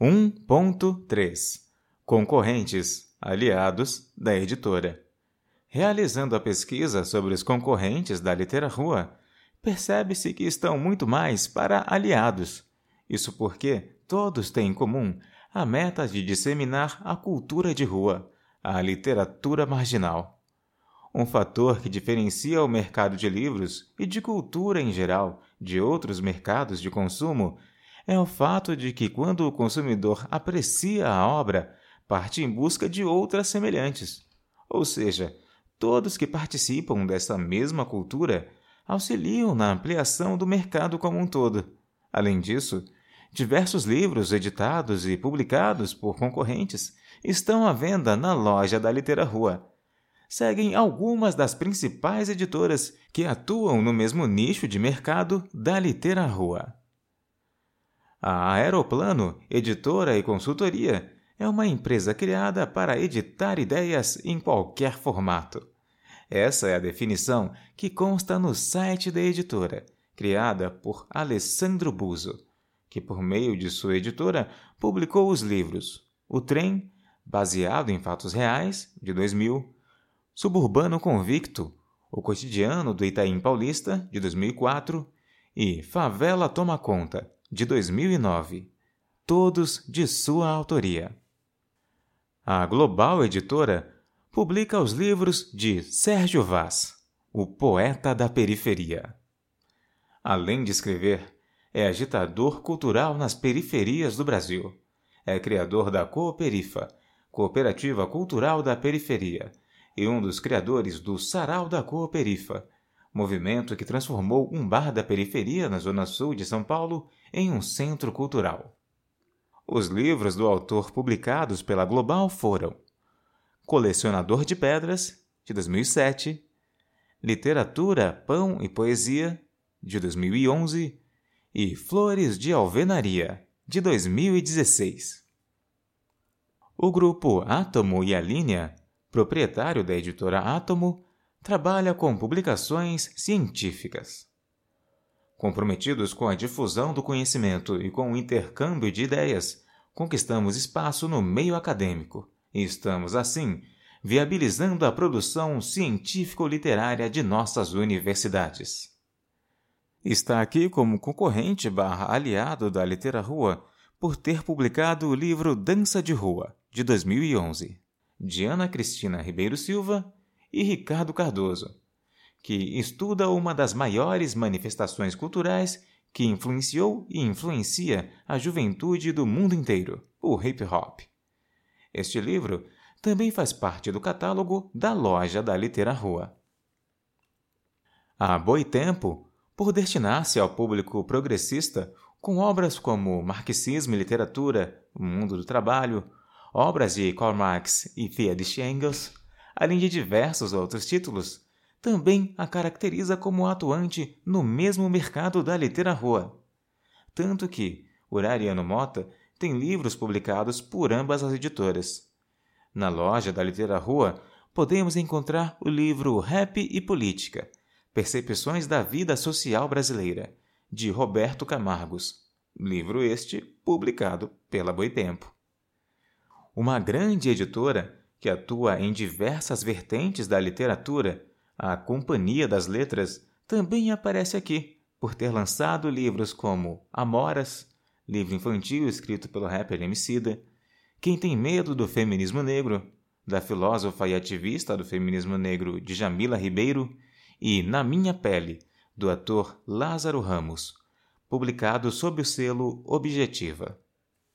1.3 Concorrentes, aliados da editora. Realizando a pesquisa sobre os concorrentes da Rua, percebe-se que estão muito mais para aliados. Isso porque todos têm em comum a meta de disseminar a cultura de rua, a literatura marginal. Um fator que diferencia o mercado de livros e de cultura em geral de outros mercados de consumo é o fato de que, quando o consumidor aprecia a obra, parte em busca de outras semelhantes. Ou seja, todos que participam dessa mesma cultura auxiliam na ampliação do mercado como um todo. Além disso, diversos livros editados e publicados por concorrentes estão à venda na loja da Rua. Seguem algumas das principais editoras que atuam no mesmo nicho de mercado da Rua. A Aeroplano, editora e consultoria, é uma empresa criada para editar ideias em qualquer formato. Essa é a definição que consta no site da editora, criada por Alessandro Buso, que, por meio de sua editora, publicou os livros O Trem, baseado em fatos reais, de 2000, Suburbano Convicto, O Cotidiano do Itaim Paulista, de 2004, e Favela Toma Conta, de 2009, todos de sua autoria. A Global Editora publica os livros de Sérgio Vaz, o poeta da periferia. Além de escrever, é agitador cultural nas periferias do Brasil. É criador da Cooperifa, Cooperativa Cultural da Periferia, e um dos criadores do Sarau da Cooperifa, movimento que transformou um bar da periferia na zona sul de São Paulo em um centro cultural. Os livros do autor publicados pela Global foram Colecionador de Pedras, de 2007, Literatura, Pão e Poesia, de 2011 e Flores de Alvenaria, de 2016. O grupo Átomo e a Linha, proprietário da editora Átomo, trabalha com publicações científicas. Comprometidos com a difusão do conhecimento e com o intercâmbio de ideias, conquistamos espaço no meio acadêmico e estamos, assim, viabilizando a produção científico-literária de nossas universidades. Está aqui como concorrente barra aliado da Rua por ter publicado o livro Dança de Rua, de 2011, de Ana Cristina Ribeiro Silva e Ricardo Cardoso, que estuda uma das maiores manifestações culturais que influenciou e influencia a juventude do mundo inteiro, o hip hop. Este livro também faz parte do catálogo da loja da Litera Rua. Há Boitempo, por destinar-se ao público progressista, com obras como Marxismo e Literatura, O Mundo do Trabalho, obras de Karl Marx e Friedrich Engels, além de diversos outros títulos, também a caracteriza como atuante no mesmo mercado da literatura. Tanto que Urari Ano Mota tem livros publicados por ambas as editoras. Na loja da literatura podemos encontrar o livro Rap e Política, Percepções da Vida Social Brasileira, de Roberto Camargos, livro este publicado pela Boitempo. Uma grande editora que atua em diversas vertentes da literatura, a Companhia das Letras também aparece aqui, por ter lançado livros como Amoras, livro infantil escrito pelo rapper Emicida, Quem Tem Medo do Feminismo Negro, da filósofa e ativista do feminismo negro Djamila Ribeiro, e Na Minha Pele, do ator Lázaro Ramos, publicado sob o selo Objetiva.